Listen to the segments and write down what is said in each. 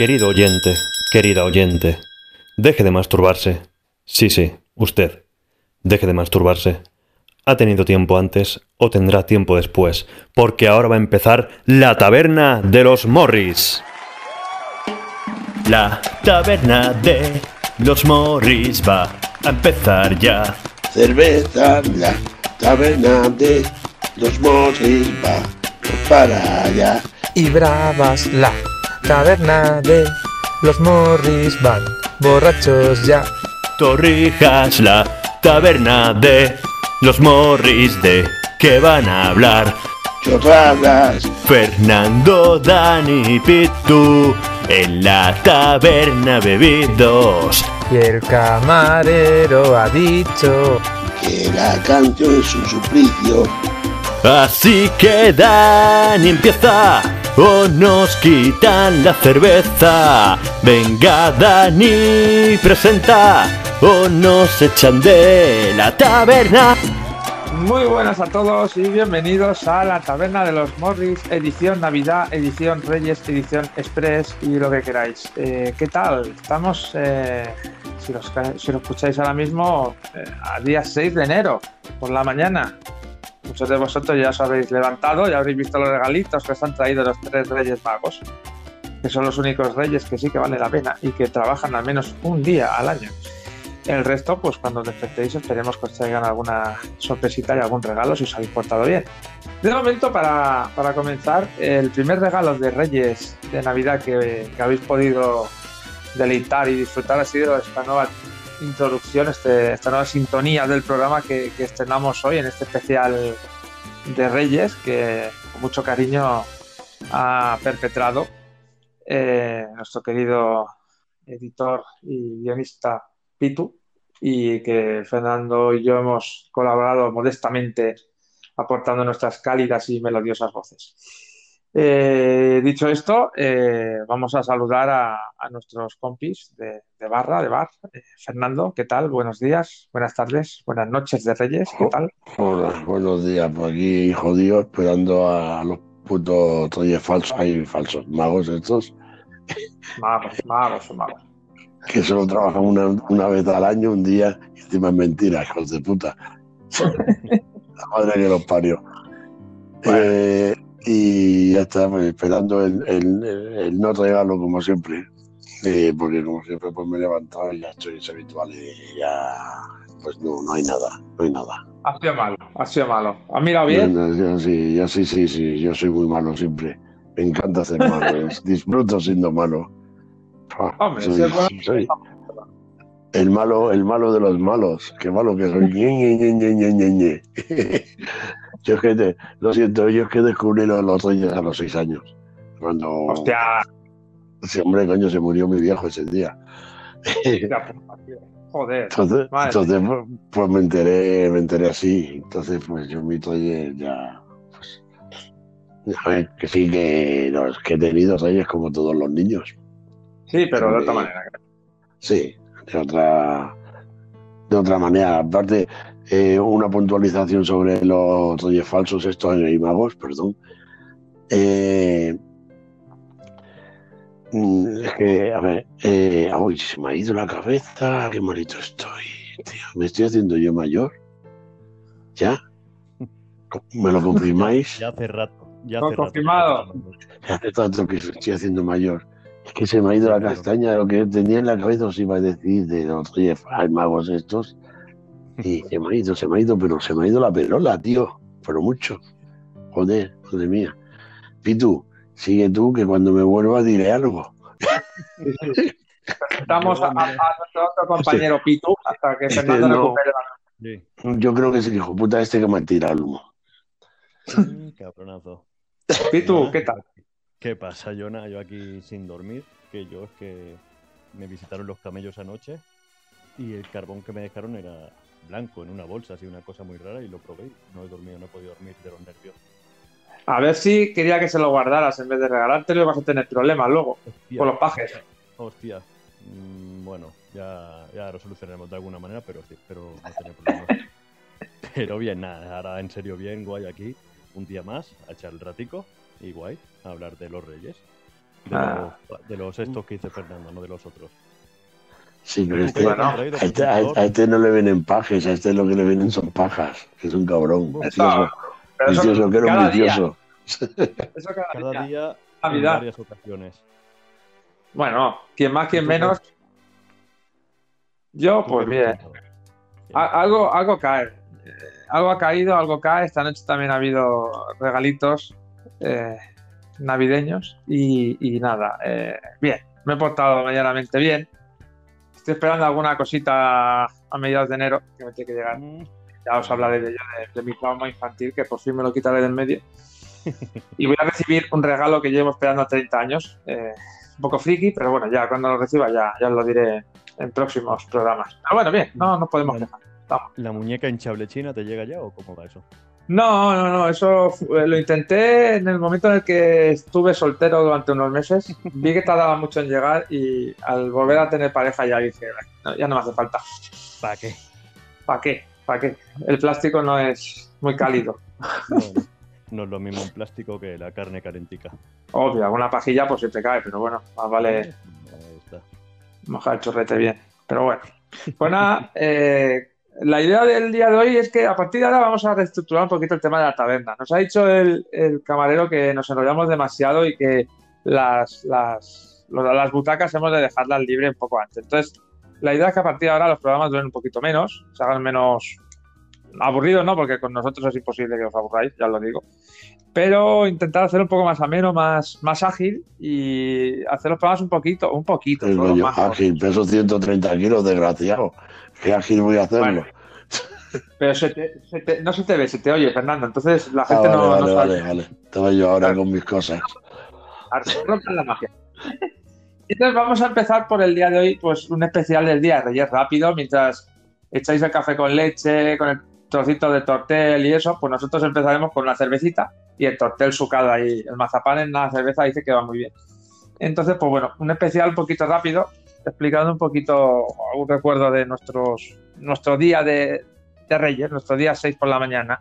Querido oyente, querida oyente, deje de masturbarse. Sí, sí, usted. Deje de masturbarse. Ha tenido tiempo antes o tendrá tiempo después, porque ahora va a empezar la taberna de los Morris. La taberna de los Morris va a empezar ya. Cerveza, la taberna de los Morris va para allá. y bravas la taberna de los Morris van borrachos ya. Torrijas, la taberna de los Morris de que van a hablar. Chorradas, Fernando, Dani y Pitu en la taberna bebidos. Y el camarero ha dicho que la canción es un suplicio. Así que Dani empieza o nos quitan la cerveza. Venga Dani, presenta o nos echan de la taberna. Muy buenas a todos y bienvenidos a la Taberna de los Morris, edición Navidad, edición Reyes, edición Express y lo que queráis. Eh, ¿Qué tal? Estamos, eh, si, lo escucháis ahora mismo, eh, a día 6 de enero, por la mañana. Muchos de vosotros ya os habréis levantado, ya habréis visto los regalitos que os han traído los tres Reyes Magos, que son los únicos reyes que sí que vale la pena y que trabajan al menos un día al año. El resto, pues cuando despertéis, esperemos que os traigan alguna sorpresita y algún regalo si os habéis portado bien. De momento, para, para comenzar, el primer regalo de Reyes de Navidad que, que habéis podido deleitar y disfrutar ha sido esta nueva introducción, este, esta nueva sintonía del programa que, estrenamos hoy en este especial de Reyes que con mucho cariño ha perpetrado eh, nuestro querido editor y guionista Pitu y que Fernando y yo hemos colaborado modestamente aportando nuestras cálidas y melodiosas voces. Eh, dicho esto, eh, vamos a saludar a, a nuestros compis de, de, barra, de bar. Eh, Fernando, ¿qué tal? Buenos días, buenas tardes, buenas noches de Reyes, ¿qué tal? Hola, buenos días, por aquí jodido, esperando a los putos reyes falsos, hay falsos magos estos, Magos, magos, magos. que solo trabajan una, una vez al año, un día, y encima es mentira, hijos de puta. La madre que los parió. Eh, y ya está, pues, esperando el, el- el no regalo como siempre. Eh, porque como siempre pues me he levantado y ya estoy es habitual y ya pues no, no hay nada, no hay nada. Ha sido malo, ha sido malo. ¿Ha mirado bien? Sí, yo sí, sí, sí, yo soy muy malo siempre. Me encanta hacer malo, disfruto siendo malo. Hombre, soy- soy el malo, el malo de los malos. Qué malo que soy. Yo es que te- lo siento, yo es que descubrí los, los reyes a los seis años. Cuando Hostia, ese hombre coño se murió mi viejo ese día. hostia joder. Entonces, entonces pues, pues me enteré, me enteré así. Entonces, pues yo mi reyes ya, pues, a ver, que sí que los que he tenido reyes como todos los niños. Sí, pero de otra manera. Sí, de otra, de otra manera. Aparte, eh, una puntualización sobre los reyes falsos, estos y magos, perdón. Eh, mm, es que, a ver, eh, uy, se me ha ido la cabeza, qué malito estoy, tío. ¿Me estoy haciendo yo mayor? ¿Ya? ¿Me lo confirmáis? Ya hace rato. Ya No, hace rato. confirmado. Hace tanto que estoy haciendo mayor. Es que se me ha ido la castaña de lo que tenía en la cabeza, os iba a decir, de los reyes magos estos. Y se me ha ido, se me ha ido, pero se me ha ido la perola, tío. Pero mucho. Joder, madre mía. Pitu, sigue tú, que cuando me vuelva diré algo. Estamos a, a- nuestro otro compañero Pitu hasta que Fernando No. recupere la Sí. Yo creo que es el hijo puta este que me tira el humo. Cabronazo. Pitu, ¿qué tal? ¿Qué pasa, Jonah? Yo aquí sin dormir, que yo es que me visitaron los camellos anoche y el carbón que me dejaron era blanco en una bolsa, así una cosa muy rara y lo probé. No he dormido, no he podido dormir de los nervios. A ver si quería que se lo guardaras en vez de regalártelo vas a tener problemas luego Hostia, con los pajes. hostia. Mm, bueno, ya, ya lo solucionaremos de alguna manera, pero sí, espero no tener problemas. pero bien, nada, ahora en serio bien, guay aquí. Un día más, a echar el ratico y guay, a hablar de los reyes. De, Ah. los, de los estos que dice Fernando, no de los otros. Sí, pero este, Bueno, a, este, a- a este no le vienen pajes, a este lo que le vienen son pajas, que es un cabrón. Vicioso, que era un cada día, vicioso. eso cada, Cada día. día en varias ocasiones. Bueno, quien más, quien menos. Yo, pues bien, A- algo, algo cae. Eh, algo ha caído, algo cae. Esta noche también ha habido regalitos eh, navideños y, y nada, eh, bien. Me he portado medianamente bien. Estoy esperando alguna cosita a mediados de enero que me tiene que llegar. Mm, Ya os hablaré de ello, de, de mi trauma infantil, que por fin me lo quitaré del medio. Y voy a recibir un regalo que llevo esperando 30 años. eh, un poco friki, pero bueno, ya cuando lo reciba ya, ya os lo diré en próximos programas. Pero bueno, bien, no nos podemos quejar. ¿La muñeca hinchable china te llega ya o cómo va eso? No, no, no, eso eh, lo intenté en el momento en el que estuve soltero durante unos meses. Vi que tardaba mucho en llegar y al volver a tener pareja ya dije, "No, ya no me hace falta. ¿Para qué? ¿Para qué? ¿Para qué? El plástico no es muy cálido. No es lo mismo un plástico que la carne calentica. Obvio, alguna pajilla pues se te cae, pero bueno, más vale Ahí está. mojar el chorrete bien. Pero bueno, pues nada, eh, la idea del día de hoy es que a partir de ahora vamos a reestructurar un poquito el tema de la taberna. Nos ha dicho el, el camarero que nos enrollamos demasiado y que las, las, las butacas hemos de dejarlas libres un poco antes. Entonces, la idea es que a partir de ahora los programas duren un poquito menos, se hagan menos aburridos, ¿no? Porque con nosotros es imposible que os aburráis, ya os lo digo. Pero intentar hacer un poco más ameno, más, más ágil y hacer los programas un poquito, un poquito. Solo, más ágil, peso 130 kilos, desgraciado. ¿Qué ágil voy a hacerlo? Bueno, Pero se te- se te- no se te ve, se te oye, Fernando. Entonces la Ah, gente vale, no, vale, no sabe. vale, vale. Estaba yo ahora con mis cosas. Rompan la magia. Entonces vamos a empezar por el día de hoy, pues un especial del día de Reyes rápido, mientras echáis el café con leche, con el trocito de tortel y eso, pues nosotros empezaremos con una cervecita y el tortel sucado ahí. El mazapán en la cerveza dice que va muy bien. Entonces, pues bueno, un especial un poquito rápido, explicando un poquito un recuerdo de nuestros, nuestro día de, de Reyes, nuestro día 6 por la mañana.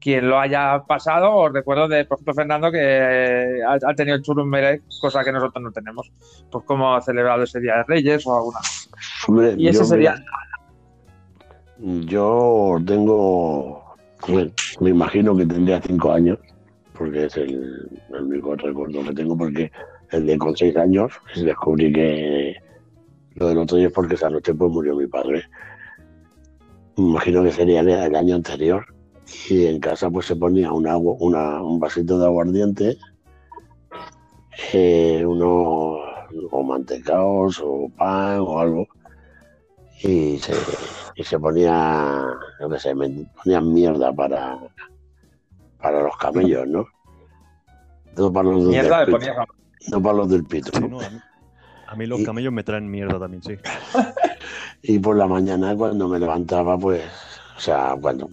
Quien lo haya pasado, os recuerdo de, por ejemplo, Fernando, que ha, ha tenido el churum melec, cosa que nosotros no tenemos. Pues cómo ha celebrado ese día de Reyes o alguna. Hombre, Y ese sería. mira, yo tengo. Me, me imagino que tendría cinco años, porque es el, el único recuerdo que tengo, porque de con seis años descubrí que lo del otro día es porque esa noche pues murió mi padre. Me imagino que sería el, año anterior. Y en casa pues se ponía un, agua, una, un vasito de aguardiente, eh, unos o mantecaos o pan o algo. Y se, y se ponía, yo qué sé, ponían mierda para, para los camellos, ¿no? No para los Mierda le no para los del pito. Sí, ¿no? no, a, mí, a mí los Y- camellos me traen mierda también, sí. Y por la mañana cuando me levantaba, pues, o sea, cuando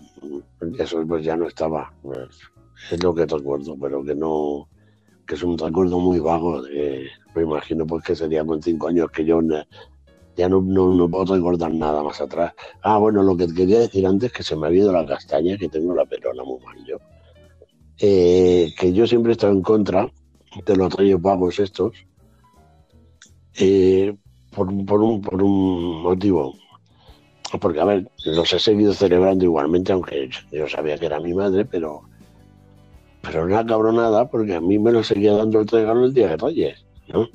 eso pues ya no estaba. pues, es lo que recuerdo, pero que no, que es un recuerdo muy vago. De, me imagino pues que sería con cinco años que yo ya no, no, no puedo recordar nada más atrás. Ah, bueno, lo que quería decir antes que se me había ido la castaña, que tengo la pelona muy mal yo. Eh, que yo siempre he estado en contra de los reyes vagos estos. eh, por, por, un, por un motivo. Porque, a ver, los he seguido celebrando igualmente, aunque yo sabía que era mi madre, pero pero una cabronada, porque a mí me lo seguía dando el regalo el día de Reyes, ¿no?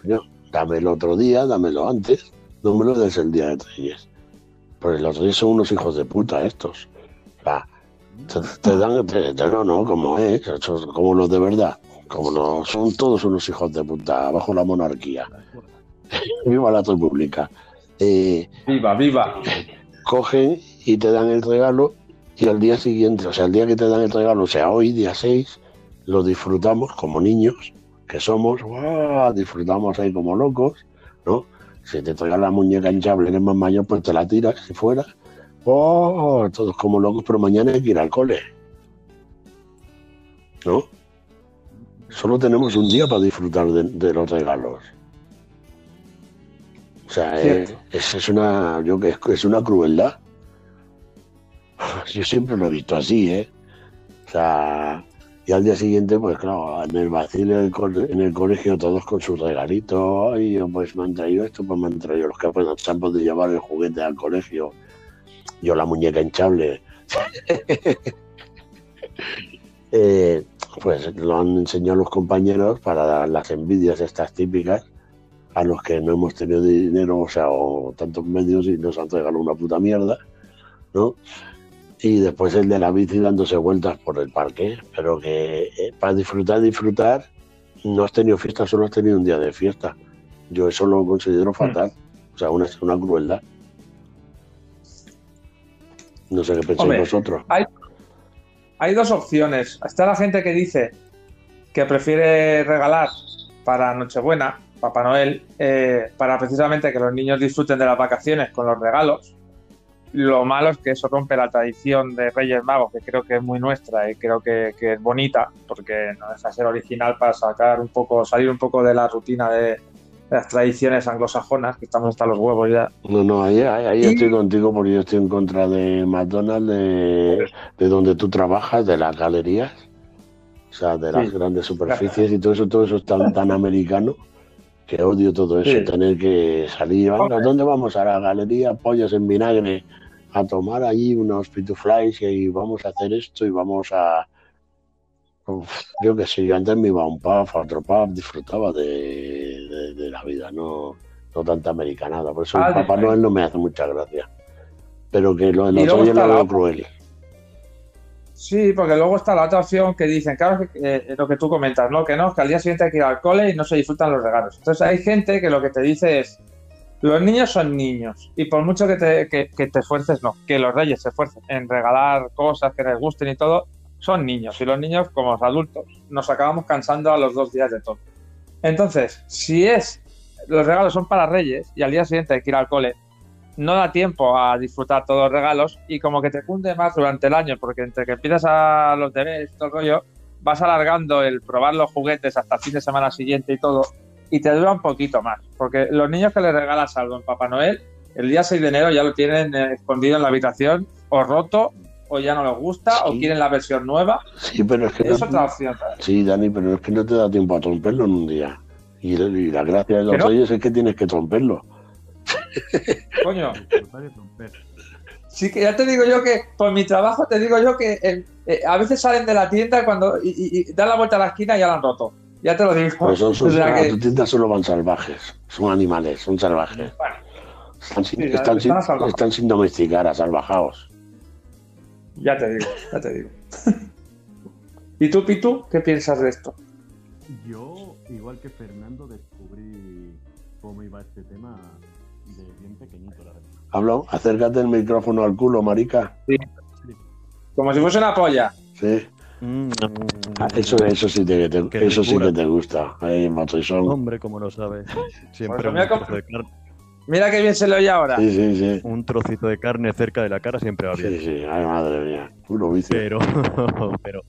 Coño, dámelo otro día, dámelo antes, no me lo des el día de Reyes. Porque los Reyes son unos hijos de puta estos. Te, te dan, te- te- no, no, como es, como los de verdad. Como no, son todos unos hijos de puta, bajo la monarquía. Viva la República. Eh, Viva, viva. cogen y te dan el regalo y al día siguiente, o sea, el día que te dan el regalo, o sea, hoy, día 6, lo disfrutamos como niños que somos, ¡guau! disfrutamos ahí como locos, ¿no? Si te traes la muñeca hinchable, eres más mayor, pues te la tiras si fuera. ¡Oh! Todos como locos, pero mañana hay que ir al cole. ¿No? Solo tenemos un día para disfrutar de, de los regalos. O sea, eh, es, es una, yo que es, es una crueldad. Yo siempre lo he visto así, ¿eh? O sea, Y al día siguiente, pues claro, en el vacío en el, colegio, todos con sus regalitos. Ay, yo, pues me han traído esto, pues me han traído los han podido llevar el juguete al colegio. Yo la muñeca hinchable. Eh, pues lo han enseñado los compañeros para las envidias estas típicas a los que no hemos tenido dinero, o sea, o tantos medios y nos han regalado una puta mierda, ¿no? Y después el de la bici dándose vueltas por el parque, pero que eh, para disfrutar, disfrutar, no has tenido fiesta, solo has tenido un día de fiesta. Yo eso lo considero fatal, o sea, una, una crueldad. No sé qué pensáis Hombre, vosotros. Hay dos opciones. Está la gente que dice que prefiere regalar para Nochebuena, Papá Noel, eh, para precisamente que los niños disfruten de las vacaciones con los regalos. Lo malo es que eso rompe la tradición de Reyes Magos, que creo que es muy nuestra y creo que, es bonita, porque no deja de ser original para sacar un poco, salir un poco de la rutina de las tradiciones anglosajonas, que estamos hasta los huevos ya. No, no, ahí, ahí, ahí Y- estoy contigo porque yo estoy en contra de McDonald's, de, de donde tú trabajas, de las galerías, o sea, de las Sí. grandes superficies y todo eso, todo eso es tan, tan americano que odio todo eso, Sí. tener que salir, Hombre. ¿dónde vamos? A la galería Pollos en Vinagre, a tomar allí unos pituflies y vamos a hacer esto y vamos a... Yo que sé, yo antes me iba a un pub, a otro pub, disfrutaba de, de- de la vida, no, no tanta americanada. Por eso Ah, el Papá diferente. Noel no me hace mucha gracia. Pero que lo luego Reyes está lo la veo cruel. Sí, porque luego está la otra opción que dicen, claro, que, eh, lo que tú comentas, ¿no? Que no, que al día siguiente hay que ir al cole y no se disfrutan los regalos. Entonces hay gente que lo que te dice es, los niños son niños y por mucho que te, que, que te esfuerces, no, que los reyes se esfuercen en regalar cosas que les gusten y todo, son niños y los niños, como los adultos, nos acabamos cansando a los dos días de todo. Entonces, si es, los regalos son para reyes y al día siguiente hay que ir al cole, no da tiempo a disfrutar todos los regalos y como que te cunde más durante el año, porque entre que empiezas a los deberes y todo el rollo, vas alargando el probar los juguetes hasta el fin de semana siguiente y todo, y te dura un poquito más. Porque los niños que le regalas algo en Papá Noel, el día 6 de enero ya lo tienen eh, escondido en la habitación, o roto, o ya no les gusta, o quieren la versión nueva. Sí, pero es que Es no- otra opción. ¿sabes? Sí, Dani, pero es que no te da tiempo a romperlo en un día. Y, y la gracia de los ¿Pero? Reyes es que tienes que romperlo. Coño, sí que ya te digo yo que por mi trabajo te digo yo que eh, eh, a veces salen de la tienda cuando y, y- y dan la vuelta a la esquina y ya la han roto. Ya te lo digo. Pero son, son, O sea que- tu tienda solo van salvajes. Son animales, son salvajes. Bueno, Están sin, Sí, están sin- están sin domesticar, a salvajaos. Ya te digo, ya te digo. ¿Y tú, Pitu, qué piensas de esto? Yo, igual que Fernando, descubrí cómo iba este tema de bien pequeñito, la verdad. Hablo, acércate el micrófono al culo, marica. Como si fuese una polla. Sí. Mm, Ah, Eso, eso sí, te, te- eso sí que te gusta. Ahí, Matrizón. Hombre, como lo sabes. Siempre Pues un, de carne, Mira qué bien se le oye ahora. Sí, sí, sí. un trocito de carne cerca de la cara siempre va bien. Sí, sí. Ay, madre mía. Puro vicio. Pero, pero,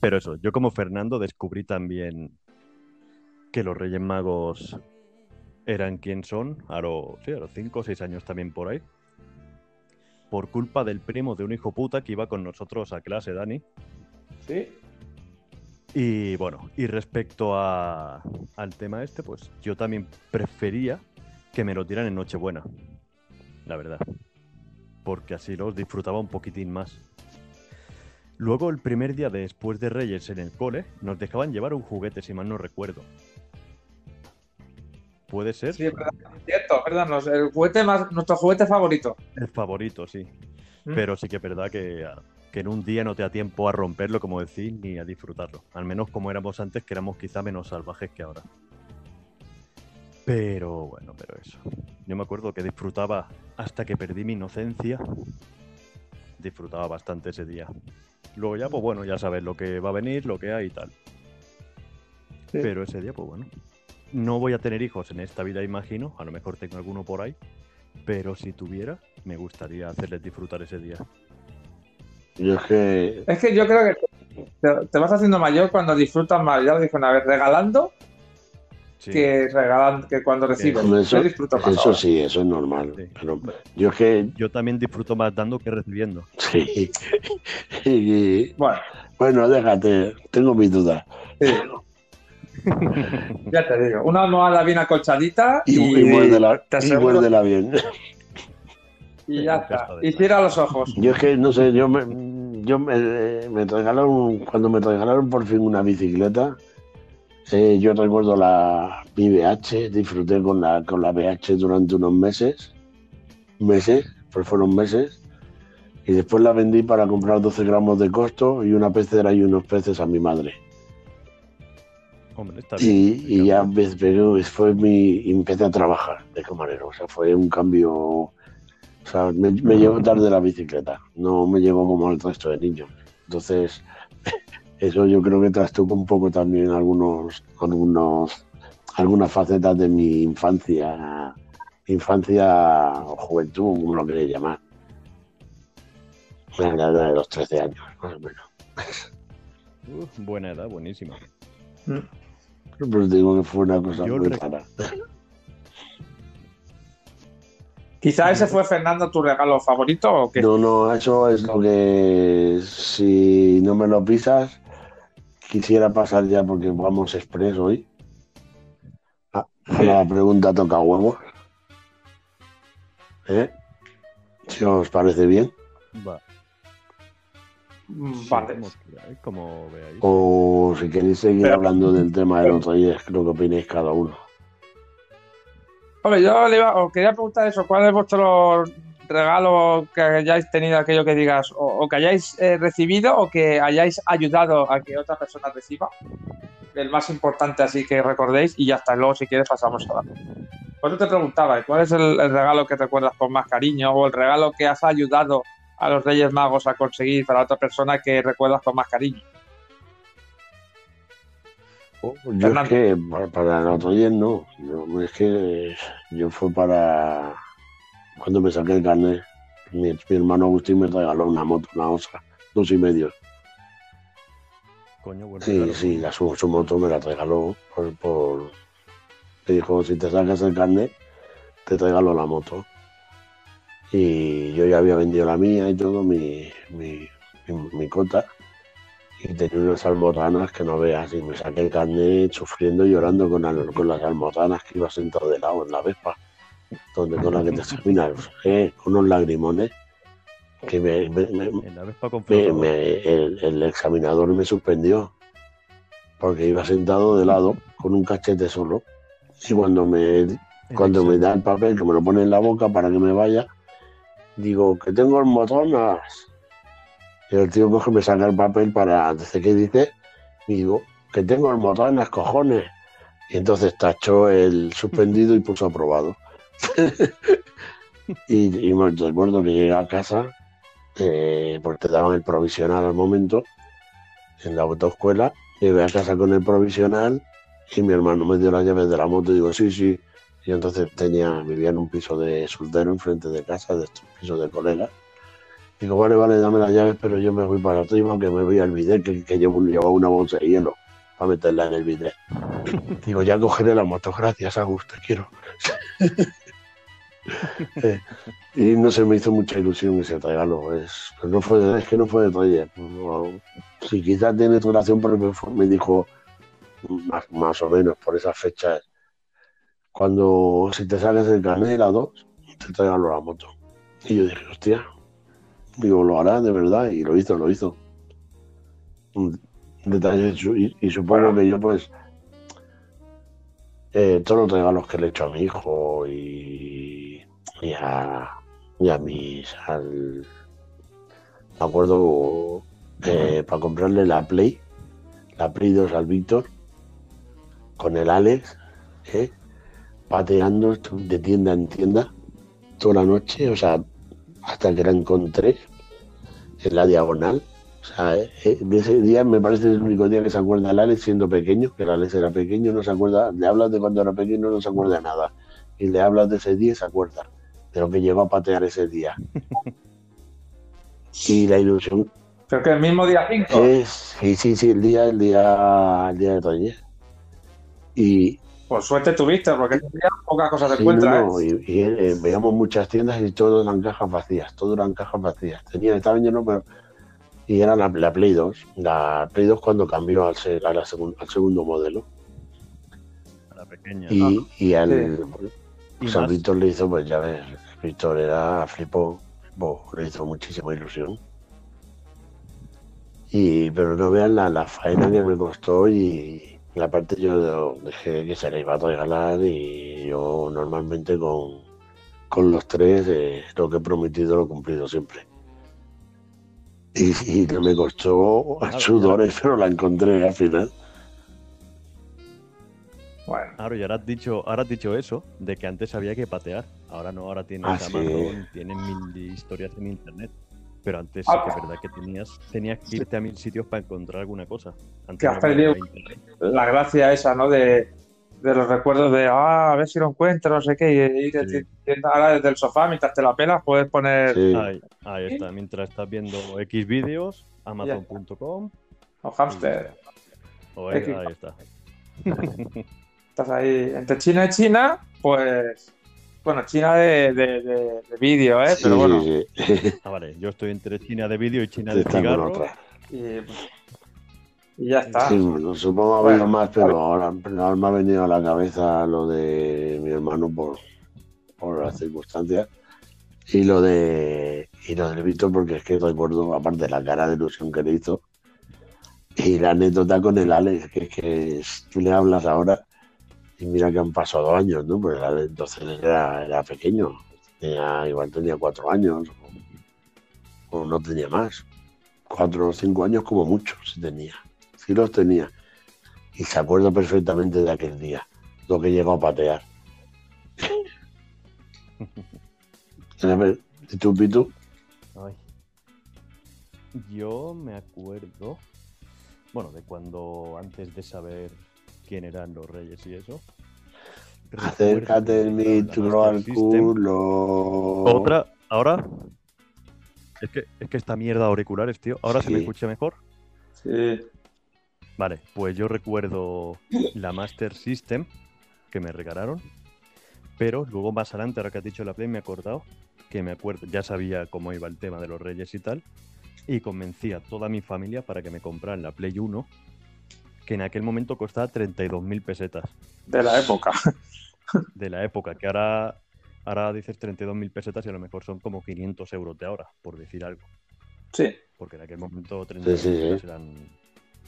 pero eso, yo como Fernando descubrí también que los Reyes Magos eran quien son, a los, sí, a los 5 o 6 años también por ahí. Por culpa del primo de un hijo puta que iba con nosotros a clase, Dani. Sí. Y bueno, y respecto a, al tema este, pues yo también prefería que me lo dieran en Nochebuena, la verdad. Porque así los disfrutaba un poquitín más. Luego, el primer día después de Reyes en el cole, nos dejaban llevar un juguete, si mal no recuerdo. ¿Puede ser? Sí, es verdad. Cierto, verdad. nos- el juguete más, nuestro juguete favorito. El favorito, sí. Mm. Pero sí que es verdad que, que en un día no te da tiempo a romperlo, como decís, ni a disfrutarlo. Al menos como éramos antes, que éramos quizá menos salvajes que ahora. Pero bueno, pero eso. Yo me acuerdo que disfrutaba hasta que perdí mi inocencia. Disfrutaba bastante ese día. Luego ya, pues bueno, ya sabes lo que va a venir, lo que hay y tal. Sí. Pero ese día, pues bueno. No voy a tener hijos en esta vida, imagino. A lo mejor tengo alguno por ahí. Pero si tuviera, me gustaría hacerles disfrutar ese día. Yo es que. Es que yo creo que te, te vas haciendo mayor cuando disfrutas más. Ya lo dije una vez, regalando Sí. que regalan que cuando reciben. Eso, Yo disfruto más eso sí, eso es normal. Sí. Pero yo es que Yo también disfruto más dando que recibiendo. sí. Y- Bueno, bueno, déjate, tengo mis dudas. sí. ya te digo, una almohada bien acolchadita Y, y, y muérdela, te y aseguro- muérdela bien. y ya está. Y cierra los ojos. Yo es que no sé, yo me, yo me, me regalaron, cuando me regalaron por fin una bicicleta, eh, yo recuerdo la mi BH, disfruté con la con la BH durante unos meses, meses, pues fueron meses, y después la vendí para comprar 12 gramos de costo y una pecera y unos peces a mi madre. Hombre, está bien. Y, y ya ves, pero fue mi, y empecé a trabajar de camarero, o sea, fue un cambio, o sea, me, me llegó tarde la bicicleta, no me llegó como al resto de niños. Entonces, eso yo creo que trastoca un poco también algunos, algunos, algunas facetas de mi infancia, infancia o juventud, como lo queréis llamar. La edad de los 13 años, más o menos. Uf, buena edad, buenísima. Pero digo que fue una cosa Yo muy rec- rara. Quizá ese fue Fernando tu regalo favorito o qué. No, no, eso es lo que si no me lo pisas, quisiera pasar ya porque vamos express hoy. Ah, a la pregunta toca huevos. ¿Eh? Si os parece bien. Va. Mm, Vale. Como, veáis. O si queréis seguir Pero- hablando del tema de los reyes, creo que opinéis cada uno. Hombre, yo le iba, os quería preguntar eso, ¿cuál es vuestro regalo que hayáis tenido, aquello que digas, o, o que hayáis eh, recibido o que hayáis ayudado a que otra persona reciba? El más importante así que recordéis y ya está, luego si quieres pasamos a la... Por eso te preguntaba, ¿cuál es el, el regalo que recuerdas con más cariño o el regalo que has ayudado a los Reyes Magos a conseguir para otra persona que recuerdas con más cariño? Yo es que para, para los reyes no. Yo- es que yo fue para cuando me saqué el carnet. Mi, mi hermano Agustín me regaló una moto, una osa, dos y medio. Coño, bueno, Sí, claro. sí, la, su, su moto me la regaló por, por- Me dijo, si te sacas el carnet, te regalo la moto. Y yo ya había vendido la mía y todo, mi, mi, mi, mi cota. Y tenía unas almorranas que no veas. Y me saqué el carnet sufriendo y llorando con, con las almorranas que iba sentado de lado en la Vespa. Donde con la que te examinas, eh, con unos lagrimones. Que me, me- me- el, el examinador me suspendió porque iba sentado de lado con un cachete solo. Y cuando me cuando me da el papel que me lo pone en la boca para que me vaya digo que tengo almohadonas y el tío coge me saca el papel para dice qué dice y digo que tengo almohadonas cojones y entonces tachó el suspendido y puso aprobado y, y me recuerdo que llegué a casa eh, porque te daban el provisional al momento en la autoescuela. Llegué a casa con el provisional y mi hermano me dio las llaves de la moto y digo, sí, sí. Y entonces tenía, vivía en un piso de soltero enfrente de casa, de estos pisos de colegas. Digo, vale, vale, dame las llaves, pero yo me voy para arriba, que me voy al bidet, que, que llevo, llevaba una bolsa de hielo para meterla en el bidet. Digo, ya cogeré la moto, gracias, Agus, te quiero. Eh, y no se me hizo mucha ilusión ese regalo. Es, pero no fue, es que no fue de Reyes. No, sí, quizás tiene relación porque me, me dijo más, más o menos por esas fechas. Cuando si te sacas el carnet la 2, te regalo la moto. Y yo dije, hostia, digo, lo hará de verdad. Y lo hizo, lo hizo. Detalle. y supongo que yo, pues, eh, todos los regalos que le he hecho a mi hijo y, y a, y a mis. Al, me acuerdo eh, para comprarle la Play, la Play 2 al Víctor, con el Alex, ¿eh? pateando de tienda en tienda toda la noche, o sea, hasta que la encontré en la diagonal. O sea, eh, de ese día me parece el único día que se acuerda el Alex siendo pequeño, que el Alex era pequeño, no se acuerda, le hablas de cuando era pequeño, no se acuerda de nada. Y le hablas de ese día y se acuerda de lo que llegó a patear ese día. Y la ilusión Creo que el mismo día 5. es, sí, sí, sí, el día, el día, el día de Reyes. Y, Por suerte tuviste, porque este día pocas cosas te Sí, encuentras. no, ¿eh? y, y, eh, veíamos muchas tiendas y todo eran cajas vacías, todo eran cajas vacías. Tenía, estaban llenos, pero. Y era la, la Play 2. La Play 2 cuando cambió al, a la segun- al segundo modelo. A la pequeña. Y, y al. San más- Víctor le hizo, pues ya ves, Víctor era flipó, flipó, le hizo muchísima ilusión. Y, pero no vean la, la faena que me costó y la parte yo dejé que se le iba a regalar y yo normalmente con, con los tres eh, lo que he prometido lo he cumplido siempre. Y, y que me costó sudores, pero la encontré al final. Bueno, Claro, y ahora has dicho, ahora has dicho eso, de que antes había que patear. Ahora no, ahora tienes Ah, sí. Amazon, tienes mil historias en internet. Pero antes Ah. sí que es verdad que tenías, tenías que irte a mil sitios para encontrar alguna cosa. Antes Que has no perdido. la gracia esa, ¿no? De, de los recuerdos de, ah, a ver si lo encuentro, no sé qué, y, y de- Sí. de- ahora desde el sofá, mientras te la pelas, puedes poner Sí. Ahí, ahí está, mientras estás viendo X vídeos, amazon.com. o hamster. O ahí, ahí está. Estás ahí entre China y China, pues. Bueno, China de, de, de- de vídeo, ¿eh? Sí, Pero bueno, sí, sí. Ah, vale, yo estoy entre China de vídeo y China de cigarro. otra. y, y ya está. Sí, bueno, supongo haber Bueno, más, pero ahora, ahora me ha venido a la cabeza lo de mi hermano por, por las circunstancias y lo de y lo del Víctor porque es que recuerdo, aparte de la cara de ilusión que le hizo y la anécdota con el Alex, que es que tú le hablas ahora y mira que han pasado años, ¿no? Pues entonces era, era pequeño, tenía, igual tenía cuatro años o, o no tenía más, cuatro o cinco años como mucho si tenía sí los tenía. Y se acuerda perfectamente de aquel día, lo que llegó a patear. A ver, ¿y tú, Pitu? Ay. Yo me acuerdo, bueno, de cuando antes de saber quién eran los reyes y eso. Acércate micro la al culo. Otra, ahora. Es que, es que esta mierda de auriculares, tío. ¿Ahora se me escucha mejor? Sí. Vale, pues yo recuerdo la Master System que me regalaron. Pero luego más adelante, ahora que has dicho la Play, me he acordado que me acuerdo, ya sabía cómo iba el tema de los reyes y tal. Y convencí a toda mi familia para que me compraran la Play 1, que en aquel momento costaba 32.000 pesetas De la época. de la época, que ahora, ahora dices 32.000 pesetas y a lo mejor son como 500 euros de ahora, por decir algo. Sí. Porque en aquel momento 32.000 Sí, sí, sí. pesetas eran,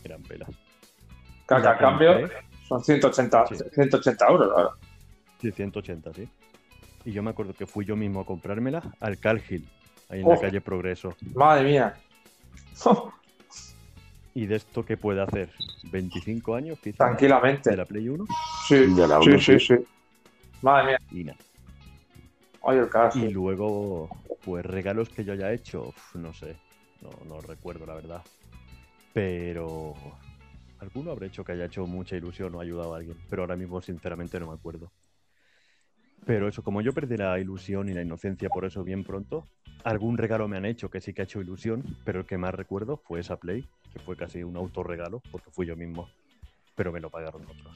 eran pelas. Que a cambio son 180, Sí. 180 euros ahora. Sí, 180, sí. Y yo me acuerdo que fui yo mismo a comprármela al Calgil, ahí en Oh. la calle Progreso. Madre mía. ¿Y de esto qué puede hacer? ¿25 años quizás? Tranquilamente. ¿De la Play 1? Sí, De la sí, uno, sí, sí. sí. Madre mía. Y nada. Oye, el Y carajo. luego, pues regalos que yo haya hecho, uf, no sé, no, no recuerdo la verdad. Pero alguno habré hecho que haya hecho mucha ilusión o ayudado a alguien, pero ahora mismo sinceramente no me acuerdo. Pero eso, como yo perdí la ilusión y la inocencia por eso bien pronto, algún regalo me han hecho que sí que ha hecho ilusión, pero el que más recuerdo fue esa Play, que fue casi un autorregalo, porque fui yo mismo, pero me lo pagaron otros.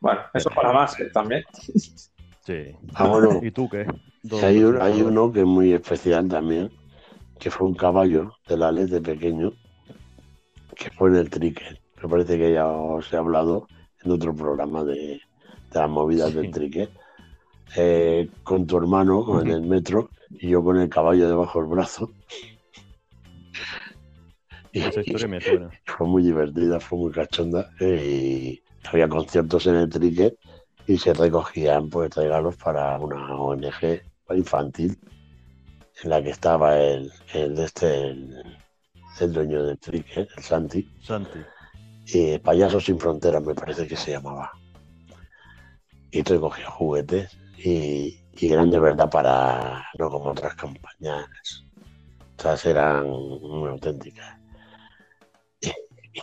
Bueno, eso para más ¿eh? también. Sí. Ah, bueno, ¿Y tú qué? hay, un- hay uno que es muy especial también, que fue un caballo de la ley de pequeño, que fue en el Tricker. Me parece que ya os he hablado en otro programa de, de las movidas del. Tricker. Eh, con tu hermano en el metro y yo con el caballo debajo del brazo. Y, Esa historia me suena. fue muy divertida, fue muy cachonda. y había conciertos en el Tricker y se recogían pues regalos para una ONG infantil en la que estaba el, el, este, el, el dueño del Tricker, el Santi, Santi. y Payasos sin Fronteras me parece que se llamaba. Y recogía juguetes y, y eran de verdad para, no como otras campañas. Estas eran muy auténticas.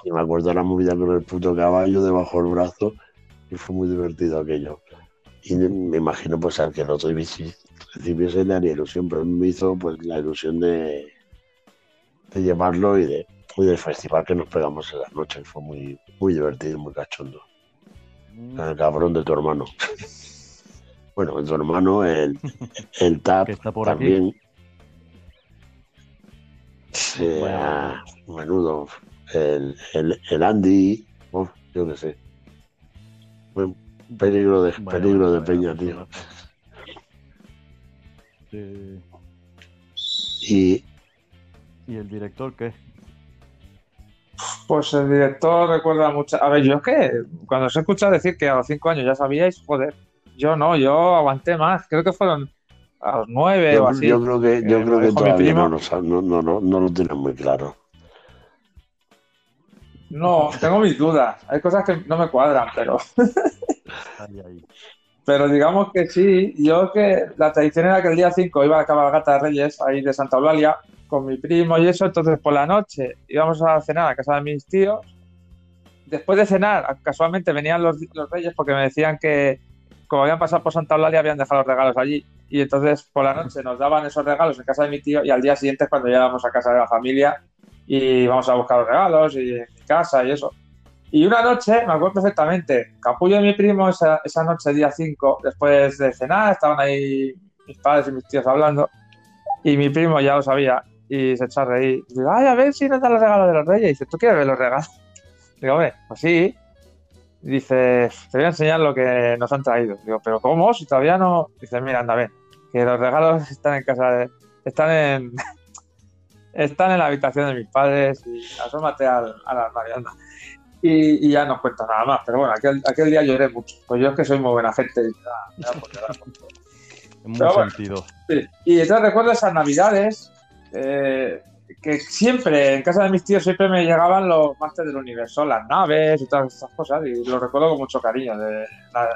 Y, me acuerdo de la movida con el puto caballo debajo del brazo y fue muy divertido aquello. Y me imagino pues al que el otro bici recibiese haría ilusión, pero me hizo pues la ilusión de, de llevarlo y de y del festival que nos pegamos en la noche. Fue muy, muy divertido, muy cachondo. El cabrón de tu hermano. Bueno, de tu hermano, el, el TAP Que está por aquí. también. Ah, menudo. El, el, el Andy, uf, yo qué sé. Buen peligro de, Bueno, peligro de bueno, peña, tío. bueno. Sí. Y ¿Y el director qué? Pues el director recuerda mucho. A ver, yo es que cuando os he escuchado decir que a los cinco años ya sabíais, joder, yo no, yo aguanté más. Creo que fueron a los nueve o yo, así. yo creo que, yo creo que todavía no, no, no, no lo tienen muy claro. No, tengo mis dudas. Hay cosas que no me cuadran, pero, pero digamos que sí. Yo que la tradición era que el día 5 iba a la cabalgata de Reyes, ahí de Santa Eulalia, con mi primo y eso. Entonces por la noche íbamos a cenar a casa de mis tíos. Después de cenar, casualmente venían los, los Reyes porque me decían que, como habían pasado por Santa Eulalia, habían dejado los regalos allí. Y entonces por la noche nos daban esos regalos en casa de mi tío y al día siguiente es cuando llegamos a casa de la familia y vamos a buscar los regalos y casa y eso. Y una noche, me acuerdo perfectamente, Capullo y mi primo esa, esa noche, día 5, después de cenar, estaban ahí mis padres y mis tíos hablando y mi primo ya lo sabía y se echó a reír. Digo, ay, a ver si nos dan los regalos de los reyes. Y dice, ¿tú quieres ver los regalos? Digo, hombre, pues sí. Y dice, te voy a enseñar lo que nos han traído. Digo, ¿pero cómo? Si todavía no... Dice, mira, anda, ven, que los regalos están en casa de... Están en... están en la habitación de mis padres y asómate al, al armario, anda. Y, y ya no cuento nada más. Pero bueno, aquel, aquel día lloré mucho. Pues yo es que soy muy buena gente y ya, ya por llorar mucho. En bueno. sentido. Sí. Y entonces recuerdo esas navidades eh, que siempre, en casa de mis tíos, siempre me llegaban los Masters del Universo, las naves y todas estas cosas, y lo recuerdo con mucho cariño. de- la-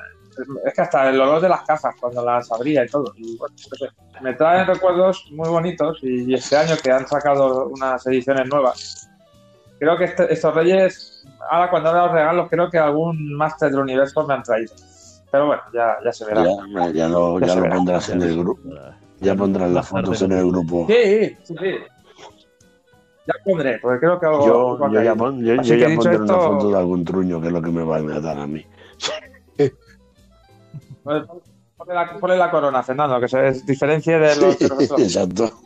es que hasta el olor de las cajas cuando las abría y todo. Y bueno, no sé, me traen recuerdos muy bonitos y este año que han sacado unas ediciones nuevas. Creo que este- estos reyes, ahora cuando abra los regalos, creo que algún Master del Universo me han traído. Pero bueno, ya, ya se verá. Ya, ya lo, Ya lo verá. pondrás en el grupo. Ya pondrás las fotos en el grupo. Sí, sí, sí. Ya pondré, porque creo que hago. Yo, yo ya, pon- yo- yo ya pondré una foto de algún truño, que es lo que me van a dar a mí. Ponle la, ponle la corona, Fernando, que se diferencie de los de los otros. Exacto.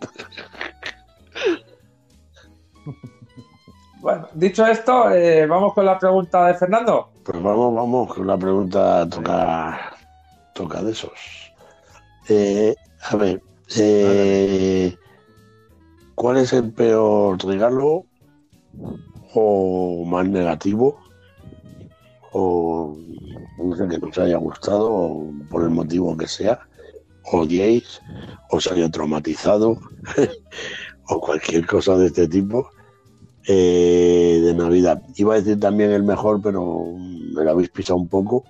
Bueno, dicho esto, eh, vamos con la pregunta de Fernando. Pues vamos, vamos con la pregunta toca, toca de esos. Eh, a ver, eh, ¿cuál es el peor regalo o más negativo o no sé que nos haya gustado o por el motivo que sea, odiéis, os haya traumatizado o cualquier cosa de este tipo eh, de Navidad. Iba a decir también el mejor, pero me lo habéis pisado un poco.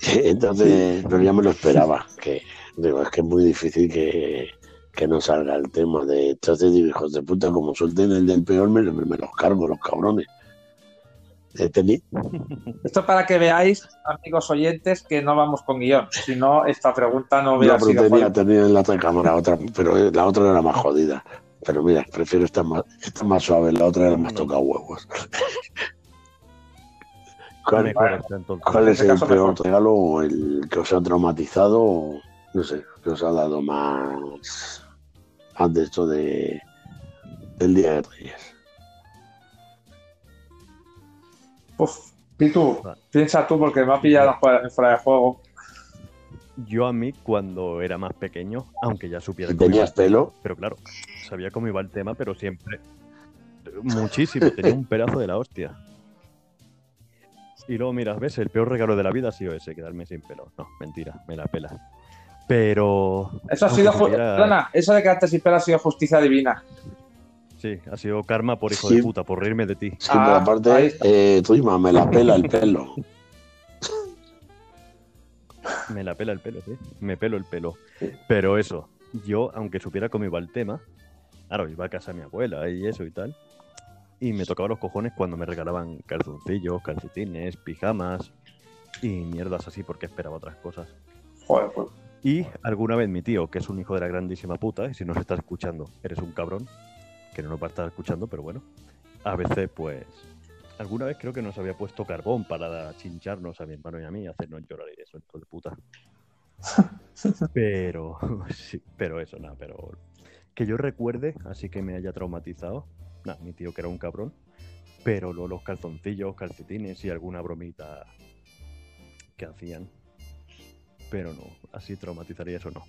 Entonces, pero ya me lo esperaba. Que, digo, es que es muy difícil que, que no salga el tema de. Entonces digo, hijos de puta, como suelten el del peor, me, me- me los cargo, los cabrones. Tení- Esto para que veáis, amigos oyentes, que no vamos con guion. Si no, esta pregunta no hubiera No, pero sido. tenía, tenía en la otra cámara otra, pero la otra era más jodida. Pero mira, prefiero esta más, esta más suave, la otra era más toca huevos. ¿Cuál, es este el peor regalo o el que os ha traumatizado? no sé, que os ha dado más, más de esto de, del Día de Reyes. Uf, y tú, piensa tú, porque me ha pillado fuera, fuera de juego. Yo a mí, cuando era más pequeño, aunque ya supiera cómo iba tenías el pelo, pero claro, sabía cómo iba el tema, pero siempre. Muchísimo, tenía un pedazo de la hostia. Y luego miras, ves, el peor regalo de la vida ha sido ese, quedarme sin pelo. No, mentira, me la pela. Pero. Eso ha sido. Perdona, eso de quedarte sin pelo ha sido justicia divina. Sí, ha sido karma por hijo Sí. de puta, por reírme de ti. sí, Ah, pero aparte, está. eh, Tuima, me la pela el pelo. Me la pela el pelo, sí. Me pelo el pelo. Pero eso, yo, aunque supiera cómo iba el tema, claro, iba a casa de mi abuela y eso y tal. Y me tocaba los cojones cuando me regalaban calzoncillos, calcetines, pijamas y mierdas así porque esperaba otras cosas. Joder, pues. Y alguna vez mi tío, que es un hijo de la grandísima puta, y si nos estás escuchando, eres un cabrón, que no nos va a estar escuchando, pero bueno, a veces pues alguna vez creo que nos había puesto carbón para chincharnos a mi hermano y a mí, hacernos llorar y eso, hijo de puta. Pero, sí, pero eso, nada, pero que yo recuerde, así que me haya traumatizado, nada, mi tío que era un cabrón, pero luego los calzoncillos, calcetines y alguna bromita que hacían. Pero no, así traumatizaría eso no.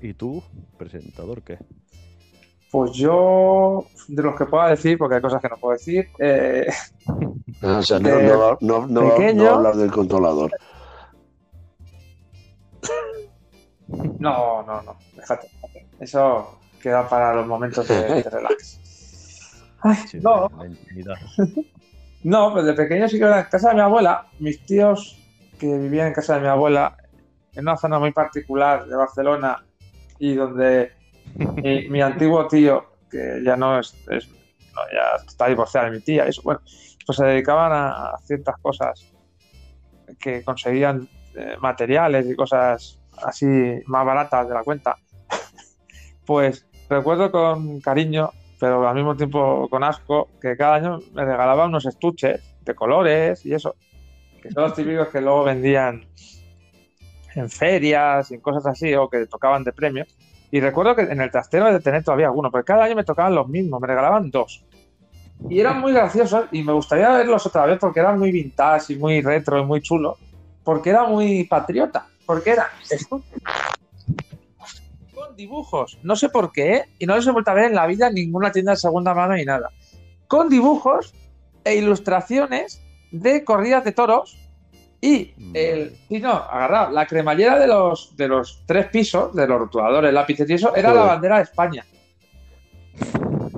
¿Y tú, presentador, qué? Pues yo, de los que pueda decir, porque hay cosas que no puedo decir, eh, o sea, no, De no, no, no, pequeño- no hablar del controlador. no, no, no, déjate, déjate. Eso queda para los momentos de, de relax. Ay, Sí, no. No, pues de pequeño sí que era en casa de mi abuela. Mis tíos que vivían en casa de mi abuela, en una zona muy particular de Barcelona, y donde mi, mi antiguo tío, que ya no es, es- no, ya está divorciada de mi tía, eso, bueno, pues se dedicaban a, a ciertas cosas que conseguían eh, materiales y cosas así más baratas de la cuenta. pues recuerdo con cariño pero al mismo tiempo con asco, que cada año me regalaban unos estuches de colores y eso, que son los típicos que luego vendían en ferias y en cosas así, o que tocaban de premio. Y recuerdo que en el trastero de tener todavía alguno, porque cada año me tocaban los mismos, me regalaban dos. Y eran muy graciosos y me gustaría verlos otra vez porque eran muy vintage y muy retro y muy chulo, porque era muy patriota, porque eran estuches con dibujos, no sé por qué, y no los he vuelto a ver en la vida en ninguna tienda de segunda mano ni nada. Con dibujos e ilustraciones de corridas de toros y el. Sí, no, agarrado. La cremallera de los, de los tres pisos, de los rotuladores, lápices y eso, era la bandera de España.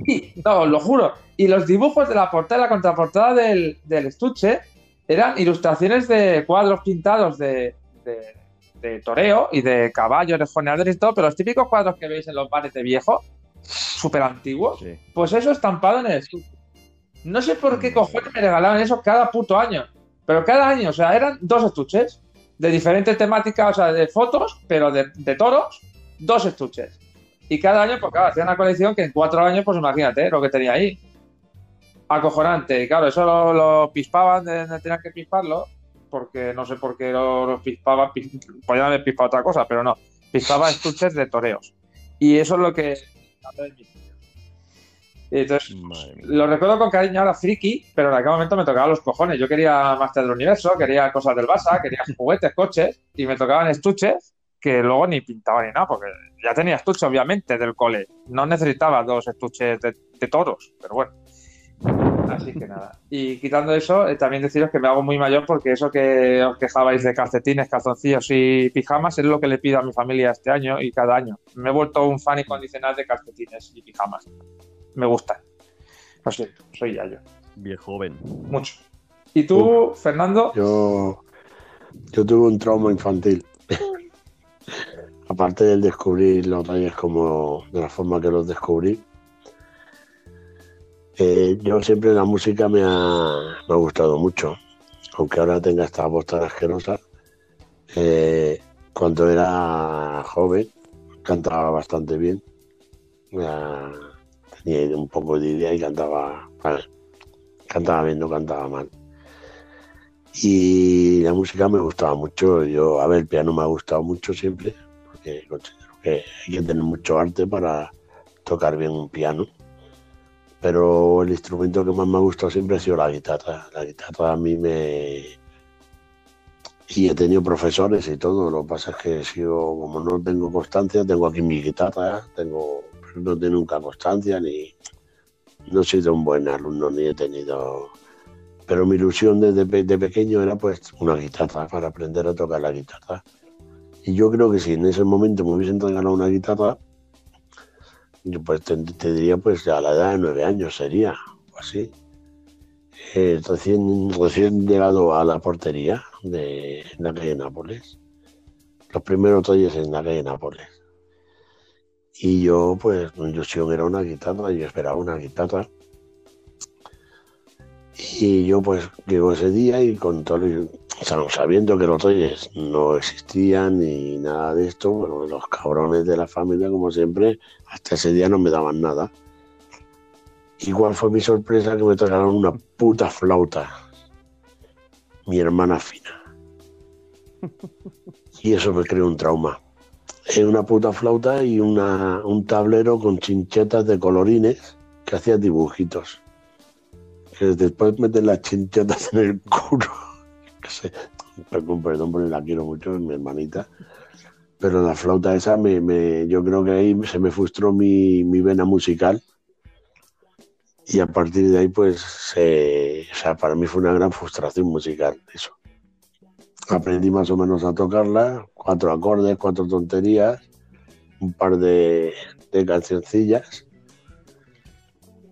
Y, no, os lo juro. Y los dibujos de la portada y la contraportada del, del estuche eran ilustraciones de cuadros pintados de, de, de toreo y de caballos, de joneadores y todo, pero los típicos cuadros que veis en los bares de viejo, súper antiguos, Sí. pues eso estampado en el estuche. No sé por qué cojones me regalaban eso cada puto año. Pero cada año, o sea, eran dos estuches de diferentes temáticas, o sea, de fotos, pero de, toros, dos estuches. Y cada año, pues claro, hacía una colección que en cuatro años, pues imagínate lo que tenía ahí. Acojonante. Y claro, eso lo, lo pispaban, tenían que pisparlo, porque no sé por qué lo, lo pispaban, pis- podían haber pispado otra cosa, pero no. Pispaba estuches de toreos. Y eso es lo que... Y entonces, lo recuerdo con cariño ahora friki, pero en aquel momento me tocaba los cojones. Yo quería Master del Universo, quería cosas del Barça, quería juguetes, coches, y me tocaban estuches que luego ni pintaba ni nada, porque ya tenía estuches, obviamente, del cole. No necesitaba dos estuches de, de toros, pero bueno. Así que nada. Y quitando eso, eh, también deciros que me hago muy mayor porque eso que os quejabais de calcetines, calzoncillos y pijamas es lo que le pido a mi familia este año y cada año. Me he vuelto un fan incondicional de calcetines y pijamas. Me gustan. Lo siento, soy ya yo. Viejo joven. Mucho. ¿Y tú, Fernando? Yo, yo tuve un trauma infantil. Aparte del descubrir los reyes como de la forma que los descubrí, eh, yo siempre la música me ha, me ha gustado mucho. Aunque ahora tenga esta voz tan asquerosa, eh, cuando era joven cantaba bastante bien. Un poco de idea y cantaba, cantaba bien, no cantaba mal. Y la música me gustaba mucho. Yo, a ver, el piano me ha gustado mucho siempre, porque considero que hay que tener mucho arte para tocar bien un piano. Pero el instrumento que más me ha gustado siempre ha sido la guitarra. La guitarra a mí me... Y he tenido profesores y todo, lo que pasa es que sigo, como no tengo constancia, tengo aquí mi guitarra, tengo, no tengo nunca constancia, ni no he sido un buen alumno, ni he tenido pero mi ilusión desde de pequeño era pues una guitarra para aprender a tocar la guitarra. Y yo creo que si en ese momento me hubiesen regalado una guitarra, yo pues te, diría pues a la edad de nueve años sería, o así. Eh, recién, recién llegado a la portería de la calle Nápoles. Los primeros reyes en la calle Nápoles. Y yo, pues, mi ilusión era una guitarra, yo esperaba una guitarra. Y yo pues llego ese día y con todo, el- o sea, sabiendo que los reyes no existían ni nada de esto, bueno, los cabrones de la familia, como siempre, hasta ese día no me daban nada. ¿Y cuál fue mi sorpresa? Que me regalaron una puta flauta. Mi hermana fina. Y eso me creó un trauma. Es una puta flauta y una, un tablero con chinchetas de colorines que hacía dibujitos. Que después meten las chinchetas en el culo. Perdón, perdón, porque la quiero mucho, mi hermanita. Pero la flauta esa, me, me- yo creo que ahí se me frustró mi, mi vena musical. Y a partir de ahí, pues, se- o sea, para mí fue una gran frustración musical eso. Aprendí más o menos a tocarla, cuatro acordes, cuatro tonterías, un par de, cancioncillas,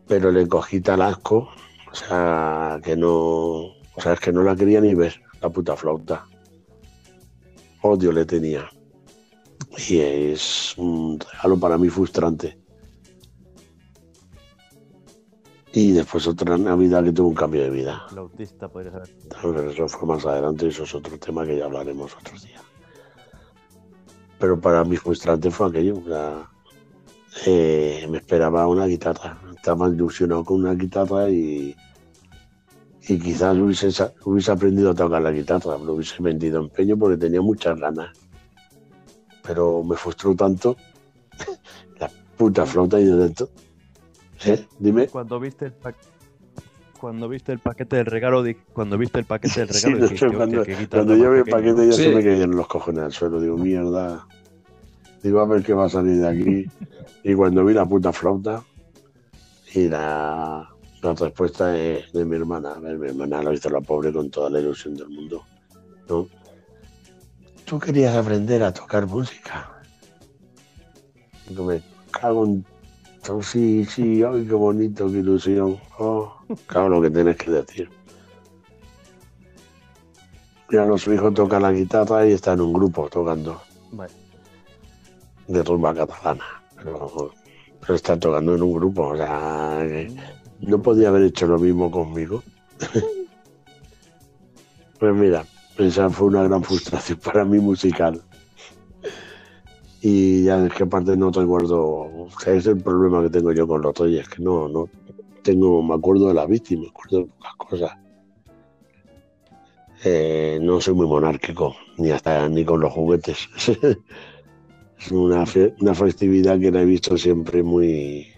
pero le cogí tal asco, o sea, que no, o sea, es que no la quería ni ver, la puta flauta. Odio le tenía. Y es un para mí frustrante. Y después otra Navidad que tuvo un cambio de vida. El autista podría. Pero eso fue más adelante, eso es otro tema que ya hablaremos otros días. Pero para mí frustrante fue aquello. eh, me esperaba una guitarra. Estaba ilusionado con una guitarra y, y quizás hubiese, hubiese aprendido a tocar la guitarra, lo hubiese vendido empeño porque tenía muchas ganas. Pero me frustró tanto la puta flauta y de dentro. ¿Eh? Dime. Cuando viste el pa- cuando viste el paquete del regalo, cuando viste el paquete del Sí, regalo, no dijiste, sé, cuando, "Hostia, qué guitarra cuando yo vi el pequeña", paquete ya Sí. se me caían los cojones al suelo. Digo, mierda. Digo, a ver qué va a salir de aquí. y cuando vi la puta flauta y la, la respuesta de, de mi hermana. A ver, mi hermana lo hizo la pobre con toda la ilusión del mundo. ¿no? Tú querías aprender a tocar música. Digo, me cago en... Sí, sí, ay, qué bonito, qué ilusión. Oh, claro, lo que tienes que decir. Mira, nuestro hijo toca la guitarra y está en un grupo tocando Vale. de rumba catalana. Pero, pero está tocando en un grupo, o sea, no podía haber hecho lo mismo conmigo. pues mira, esa fue una gran frustración para mí musical. Y ya es que aparte no recuerdo, ese es el problema que tengo yo con los reyes, que no, no tengo, me acuerdo de la víctima, me acuerdo de pocas cosas. Eh, no soy muy monárquico, ni hasta ni con los juguetes. es una, una festividad que la he visto siempre muy,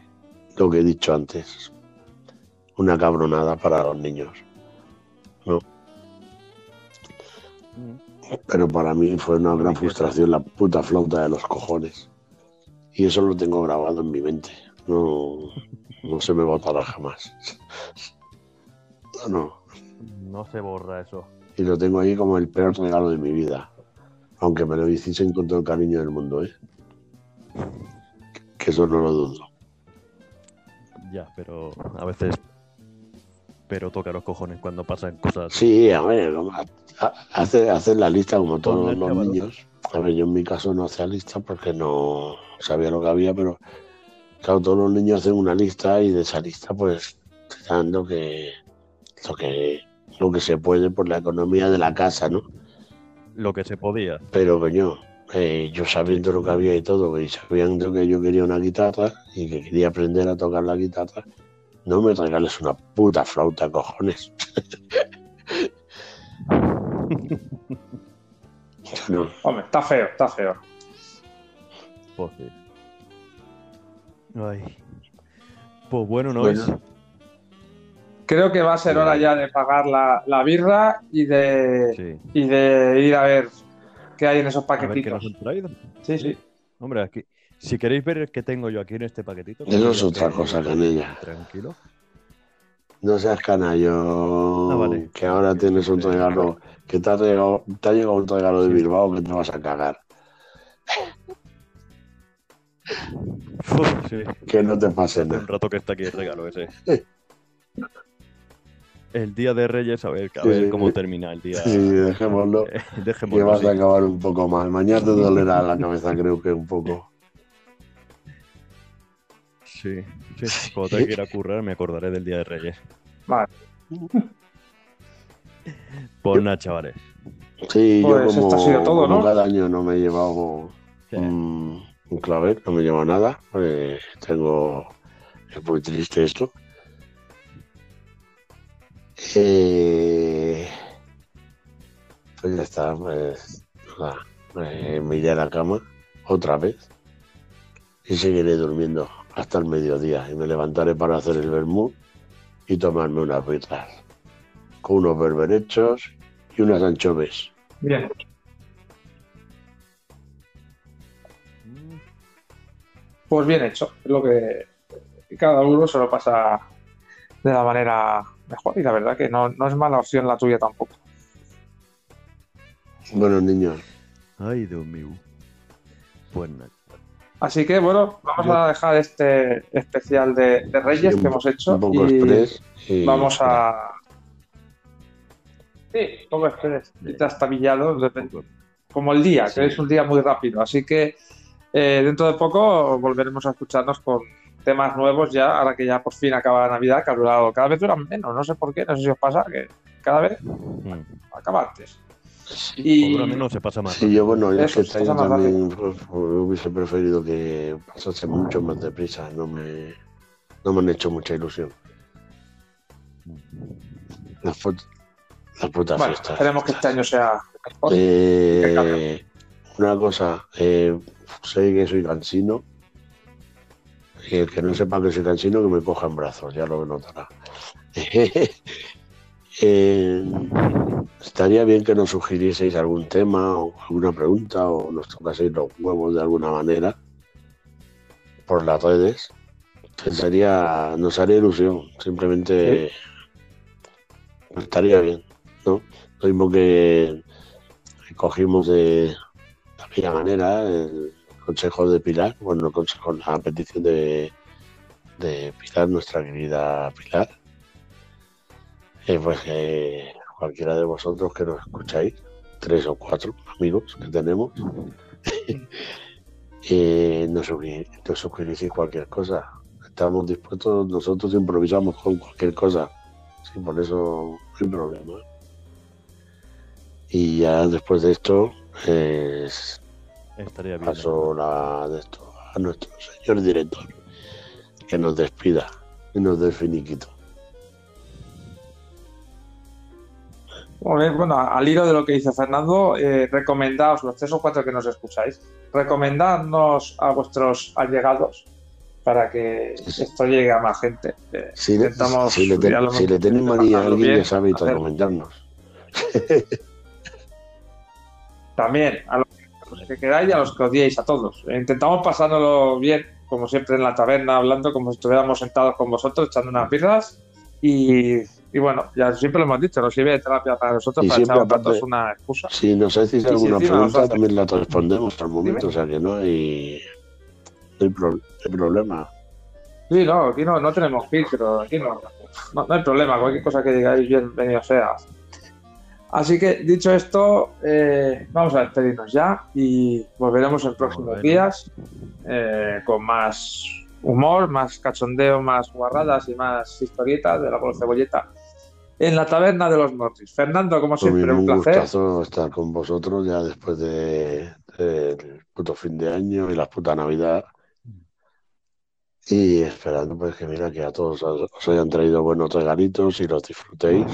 lo que he dicho antes, una cabronada para los niños. Mm. Pero para mí fue una gran frustración la puta flauta de los cojones. Y eso lo tengo grabado en mi mente. No, no se me botará jamás. No, no. No se borra eso. Y lo tengo ahí como el peor regalo de mi vida. Aunque me lo hiciesen con todo el cariño del mundo, ¿eh? Que eso no lo dudo. Ya, pero a veces. Pero toca los cojones cuando pasan cosas. Sí, a ver, como ha- ha- hace, hacer la lista como todos los niños. A ver, yo en mi caso no hacía lista porque no sabía lo que había, pero claro, todos los niños hacen una lista y de esa lista pues te dan lo que, lo que, lo que se puede por la economía de la casa, ¿no? Lo que se podía. Pero coño, eh, yo sabiendo lo que había y todo, y sabiendo que yo quería una guitarra y que quería aprender a tocar la guitarra, no me regales una puta flauta, cojones. no. Hombre, está feo, está feo. Pues sí. Ay. Pues bueno, ¿no Bueno. es? Creo que va a ser hora ya de pagar la, la birra y de, Sí. y de ir a ver qué hay en esos A ver qué nos paquetitos. han traído. Sí, sí. Hombre, aquí. Si queréis ver el que tengo yo aquí en este paquetito. Eso es otra cosa, Canella. Tranquilo. No seas canallo, Ah, vale. que ahora tienes un regalo, que te ha, llegado, te ha llegado un regalo de. Bilbao que te vas a cagar. Uf, sí. Que no te pase nada. un rato que está aquí el regalo ese. El día de Reyes, a ver, a ver sí. cómo termina el día. Sí, dejémoslo, que vas a acabar un poco mal. Mañana te dolerá la cabeza, creo que un poco. Sí, sí. Cuando tenga que ir a currar, me acordaré del día de Reyes. Vale. Pues nada, chavales. Sí, yo Pues como, esto ha sido todo, como ¿no? cada año no me he llevado Sí. un, un clavel, no me he llevado nada. tengo... Es muy triste esto. Eh, pues ya está, pues nada, eh, me iré a la cama otra vez y seguiré durmiendo hasta el mediodía y me levantaré para hacer el vermú y tomarme unas birras con unos berberechos y unas anchoves. Bien. Pues bien hecho. Es lo que cada uno se lo pasa de la manera mejor. Y la verdad que no, no es mala opción la tuya tampoco. Bueno, niños, Ay, Dios mío. Pues nada. Así que bueno, vamos a dejar este especial de, de Reyes Sí, que hemos hecho. un poco y express y- vamos a. Sí, un poco express. Y trastabillado. Como el día, Sí. que es un día muy rápido. Así que eh, dentro de poco volveremos a escucharnos con temas nuevos ya, ahora que ya por fin acaba la Navidad, que ha durado, cada vez duran menos, no sé por qué, no sé si os pasa, que cada vez Mm. acaba antes. Y Por lo menos se pasa más. sí, yo bueno, yo Eso, que este también hubiese preferido que pasase mucho más deprisa, no me, no me han hecho mucha ilusión. Las, fut- las putas bueno, fiestas. esperemos que este año sea mejor. Eh, una cosa, eh, sé que soy cansino. Y el que no sepa que soy cansino, que me coja en brazos, ya lo notará. Eh, estaría bien que nos sugirieseis algún tema o alguna pregunta o nos tocaseis los huevos de alguna manera por las redes. Sería, nos haría ilusión, simplemente estaría bien, ¿no? Lo mismo que cogimos de aquella manera el consejo de Pilar, bueno, el consejo, la petición de, de Pilar, nuestra querida Pilar. Eh, pues que cualquiera de vosotros que nos escucháis, tres o cuatro amigos que tenemos, eh, nos, nos sugerís cualquier cosa. Estamos dispuestos, nosotros improvisamos con cualquier cosa. Sí, por eso hay problema. Y ya después de esto, eh, Estaría bien. paso la, de esto a nuestro señor director, que nos despida y nos dé finiquito. Bueno, al hilo de lo que dice Fernando, eh, recomendaos, los tres o cuatro que nos escucháis, recomendadnos a vuestros allegados para que esto llegue a más gente. Eh, Si le, si le, ten- si tenéis manía a alguien, bien, ya sabéis hacer- recomendarnos. También, a los que queráis y a los que odiéis, a todos. Eh, Intentamos pasárnoslo bien, como siempre en la taberna, hablando como si estuviéramos sentados con vosotros, echando unas birras. Y, y bueno, ya siempre lo hemos dicho, nos sirve de terapia para nosotros, Y para siempre echar un rato aparte- es una excusa. Si nos hacéis si alguna encima pregunta, nosotros- también la respondemos al momento, Dime. o sea que no hay, no hay, pro- no hay problema. Sí, no, aquí no, no tenemos filtro, aquí no, no, no hay problema, cualquier cosa que digáis, bienvenido sea. Así que, dicho esto, eh, vamos a despedirnos ya y volveremos en próximos Bueno. días eh, con más humor, más cachondeo, más guarradas y más historietas de la Cebolleta en la taberna de los Mortis. Fernando, como Pues siempre, un un placer. gustazo estar con vosotros ya después de, del puto fin de año y la puta Navidad. Y esperando pues que mira que a todos os, hayan traído buenos regalitos y los disfrutéis.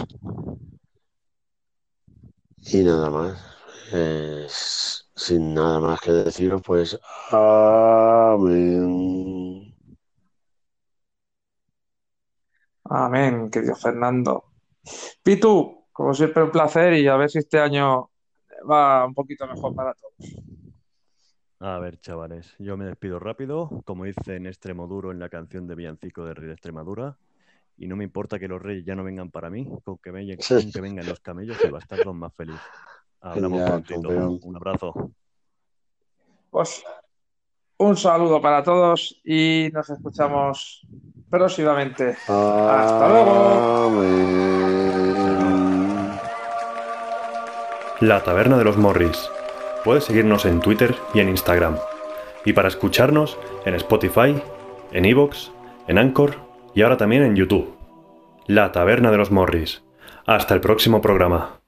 Y nada más. Eh, sin nada más que deciros, pues amén. Amén, querido Fernando. Pitu, como siempre, un placer y a ver si este año va un poquito mejor para todos. A ver, chavales, yo me despido rápido, como dice en Extremoduro en la canción de Villancico del Rey de Extremadura, y no me importa que los reyes ya no vengan para mí, con que, vengan, Sí. con que vengan los camellos y bastardos más feliz. Hablamos Genial, prontito. Un abrazo. Pues un saludo para todos y nos escuchamos próximamente. Hasta luego. La Taberna de los Morris. Puedes seguirnos en Twitter y en Instagram. Y para escucharnos en Spotify, en Evox, en Anchor y ahora también en YouTube. La Taberna de los Morris. Hasta el próximo programa.